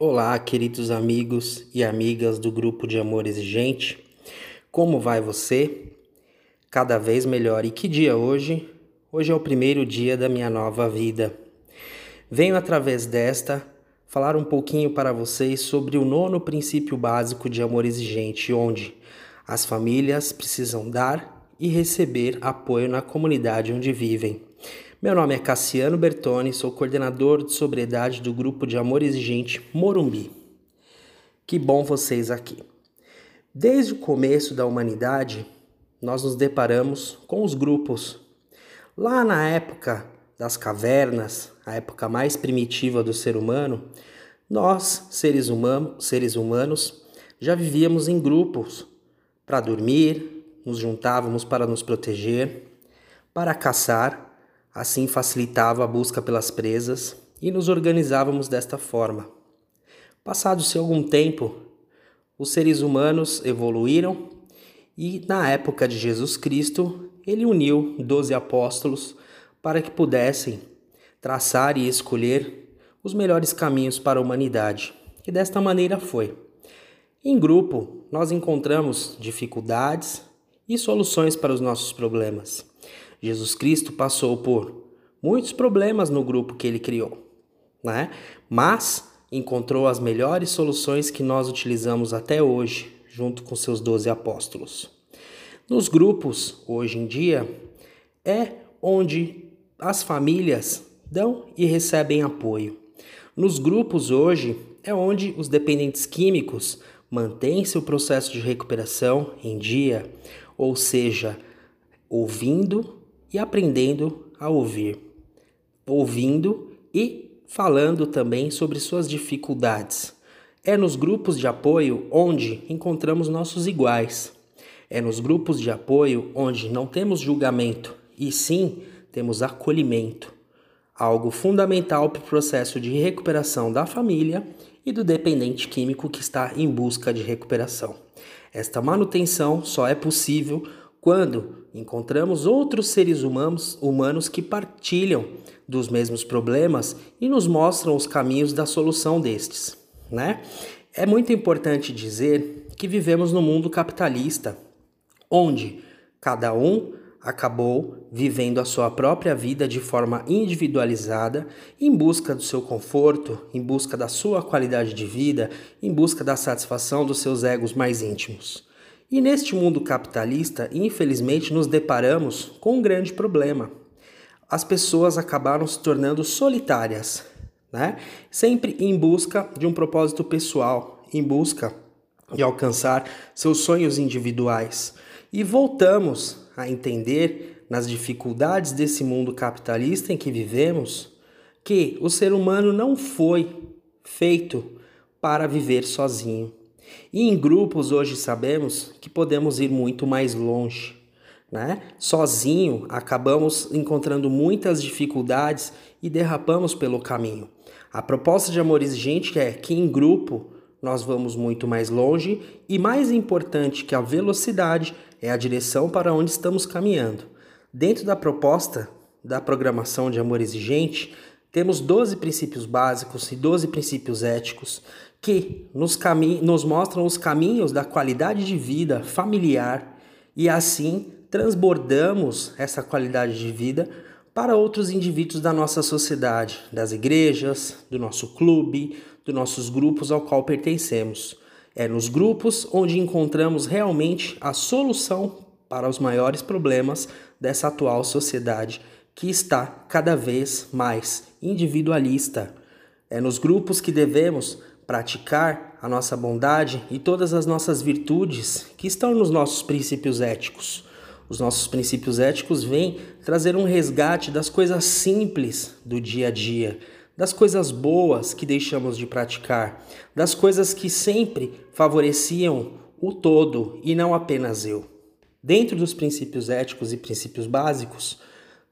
Olá, queridos amigos e amigas do grupo de amor exigente. Como vai você? Cada vez melhor. E que dia hoje? Hoje é o primeiro dia da minha nova vida. Venho através desta falar um pouquinho para vocês sobre o nono princípio básico de amor exigente, onde as famílias precisam dar e receber apoio na comunidade onde vivem. Meu nome é Cassiano Bertoni, sou coordenador de sobriedade do grupo de amor exigente Morumbi. Que bom vocês aqui. Desde o começo da humanidade, nós nos deparamos com os grupos. Lá na época das cavernas, a época mais primitiva do ser humano, nós, seres, humanos, seres humanos, já vivíamos em grupos para dormir, nos juntávamos para nos proteger, para caçar Assim facilitava a busca pelas presas e nos organizávamos desta forma. Passado-se algum tempo, os seres humanos evoluíram e, na época de Jesus Cristo, ele uniu doze apóstolos para que pudessem traçar e escolher os melhores caminhos para a humanidade. E desta maneira foi. Em grupo, nós encontramos dificuldades e soluções para os nossos problemas. Jesus Cristo passou por muitos problemas no grupo que ele criou, né? Mas encontrou as melhores soluções que nós utilizamos até hoje, junto com seus doze apóstolos. Nos grupos, hoje em dia, é onde as famílias dão e recebem apoio. Nos grupos hoje é onde os dependentes químicos mantêm seu processo de recuperação em dia, ou seja, ouvindo e aprendendo a ouvir, ouvindo e falando também sobre suas dificuldades. É nos grupos de apoio onde encontramos nossos iguais. É nos grupos de apoio onde não temos julgamento e sim temos acolhimento, algo fundamental para o processo de recuperação da família e do dependente químico que está em busca de recuperação. Esta manutenção só é possível quando encontramos outros seres humanos, humanos que partilham dos mesmos problemas e nos mostram os caminhos da solução destes, né? É muito importante dizer que vivemos no mundo capitalista, onde cada um acabou vivendo a sua própria vida de forma individualizada, em busca do seu conforto, em busca da sua qualidade de vida, em busca da satisfação dos seus egos mais íntimos. E neste mundo capitalista, infelizmente, nos deparamos com um grande problema. As pessoas acabaram se tornando solitárias, né? sempre em busca de um propósito pessoal, em busca de alcançar seus sonhos individuais. E voltamos a entender, nas dificuldades desse mundo capitalista em que vivemos, que o ser humano não foi feito para viver sozinho. E em grupos hoje sabemos que podemos ir muito mais longe. Né? Sozinho acabamos encontrando muitas dificuldades e derrapamos pelo caminho. A proposta de amor exigente é que em grupo nós vamos muito mais longe e mais importante que a velocidade é a direção para onde estamos caminhando. Dentro da proposta da programação de amor exigente, temos 12 princípios básicos e 12 princípios éticos que nos, nos mostram os caminhos da qualidade de vida familiar e assim transbordamos essa qualidade de vida para outros indivíduos da nossa sociedade, das igrejas, do nosso clube, dos nossos grupos ao qual pertencemos. É nos grupos onde encontramos realmente a solução para os maiores problemas dessa atual sociedade que está cada vez mais individualista. É nos grupos que devemos praticar a nossa bondade e todas as nossas virtudes que estão nos nossos princípios éticos. Os nossos princípios éticos vêm trazer um resgate das coisas simples do dia a dia, das coisas boas que deixamos de praticar, das coisas que sempre favoreciam o todo e não apenas eu. Dentro dos princípios éticos e princípios básicos,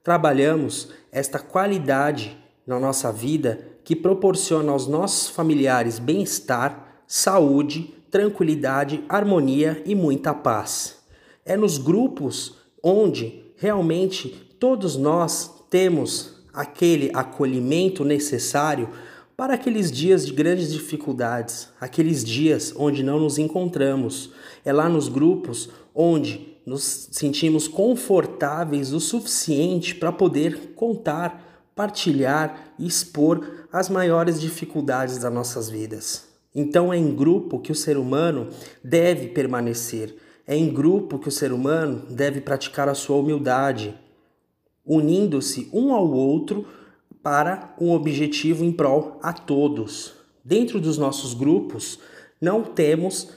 trabalhamos esta qualidade na nossa vida que proporciona aos nossos familiares bem-estar, saúde, tranquilidade, harmonia e muita paz. É nos grupos onde realmente todos nós temos aquele acolhimento necessário para aqueles dias de grandes dificuldades, aqueles dias onde não nos encontramos. É lá nos grupos onde nos sentimos confortáveis o suficiente para poder contar, partilhar e expor as maiores dificuldades das nossas vidas. Então é em grupo que o ser humano deve permanecer, é em grupo que o ser humano deve praticar a sua humildade, unindo-se um ao outro para um objetivo em prol a todos. Dentro dos nossos grupos, não temos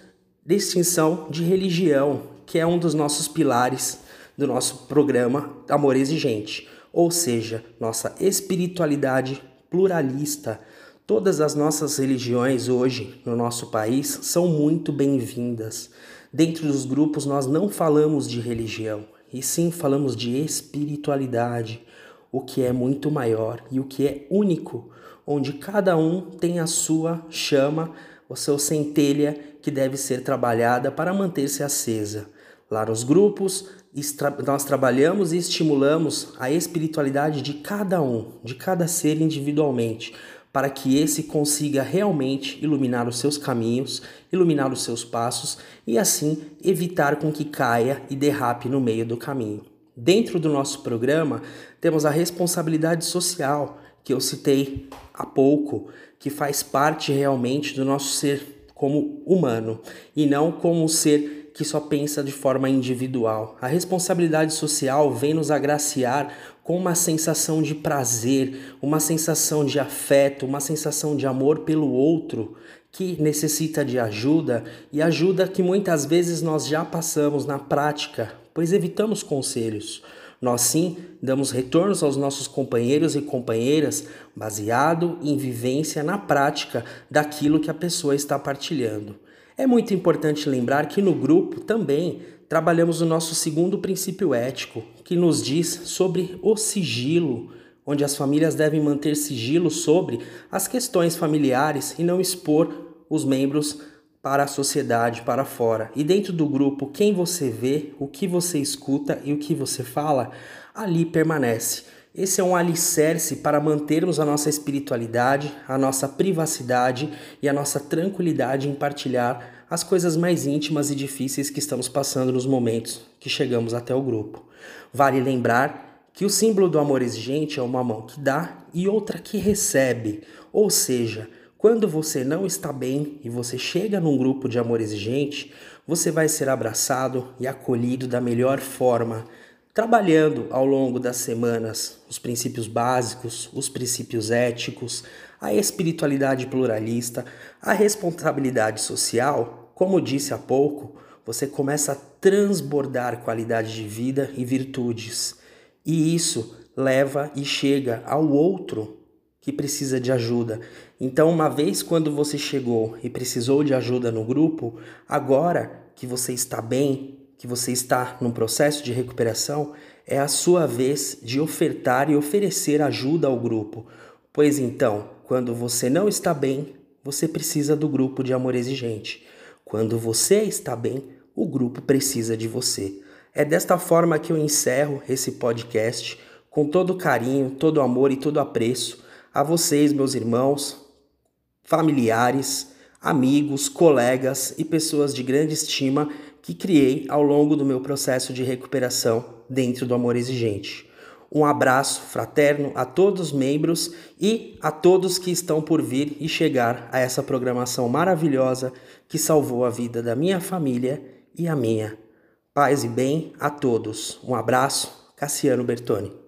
distinção de religião, que é um dos nossos pilares do nosso programa Amor Exigente, ou seja, nossa espiritualidade pluralista. Todas as nossas religiões hoje no nosso país são muito bem-vindas. Dentro dos grupos, nós não falamos de religião, e sim falamos de espiritualidade, o que é muito maior e o que é único, onde cada um tem a sua chama, o seu centelha que deve ser trabalhada para manter-se acesa. Lá nos grupos, nós trabalhamos e estimulamos a espiritualidade de cada um, de cada ser individualmente, para que esse consiga realmente iluminar os seus caminhos, iluminar os seus passos e assim evitar com que caia e derrape no meio do caminho. Dentro do nosso programa, temos a responsabilidade social, que eu citei há pouco, que faz parte realmente do nosso ser como humano e não como ser que só pensa de forma individual. A responsabilidade social vem nos agraciar com uma sensação de prazer, uma sensação de afeto, uma sensação de amor pelo outro que necessita de ajuda e ajuda que muitas vezes nós já passamos na prática, pois evitamos conselhos. Nós sim damos retornos aos nossos companheiros e companheiras baseado em vivência na prática daquilo que a pessoa está partilhando. É muito importante lembrar que no grupo também trabalhamos o nosso segundo princípio ético, que nos diz sobre o sigilo, onde as famílias devem manter sigilo sobre as questões familiares e não expor os membros para a sociedade, para fora. E dentro do grupo, quem você vê, o que você escuta e o que você fala, ali permanece. Esse é um alicerce para mantermos a nossa espiritualidade, a nossa privacidade e a nossa tranquilidade em partilhar as coisas mais íntimas e difíceis que estamos passando nos momentos que chegamos até o grupo. Vale lembrar que o símbolo do amor exigente é uma mão que dá e outra que recebe, ou seja, quando você não está bem e você chega num grupo de amor exigente, você vai ser abraçado e acolhido da melhor forma, trabalhando ao longo das semanas os princípios básicos, os princípios éticos, a espiritualidade pluralista, a responsabilidade social, como disse há pouco, você começa a transbordar qualidade de vida e virtudes. E isso leva e chega ao outro que precisa de ajuda. Então, uma vez quando você chegou e precisou de ajuda no grupo, agora que você está bem, que você está num processo de recuperação, é a sua vez de ofertar e oferecer ajuda ao grupo. Pois então, quando você não está bem, você precisa do grupo de amor exigente. Quando você está bem, o grupo precisa de você. É desta forma que eu encerro esse podcast com todo carinho, todo amor e todo apreço a vocês, meus irmãos, familiares, amigos, colegas e pessoas de grande estima que criei ao longo do meu processo de recuperação dentro do amor exigente. Um abraço fraterno a todos os membros e a todos que estão por vir e chegar a essa programação maravilhosa que salvou a vida da minha família e a minha. Paz e bem a todos. Um abraço, Cassiano Bertoni.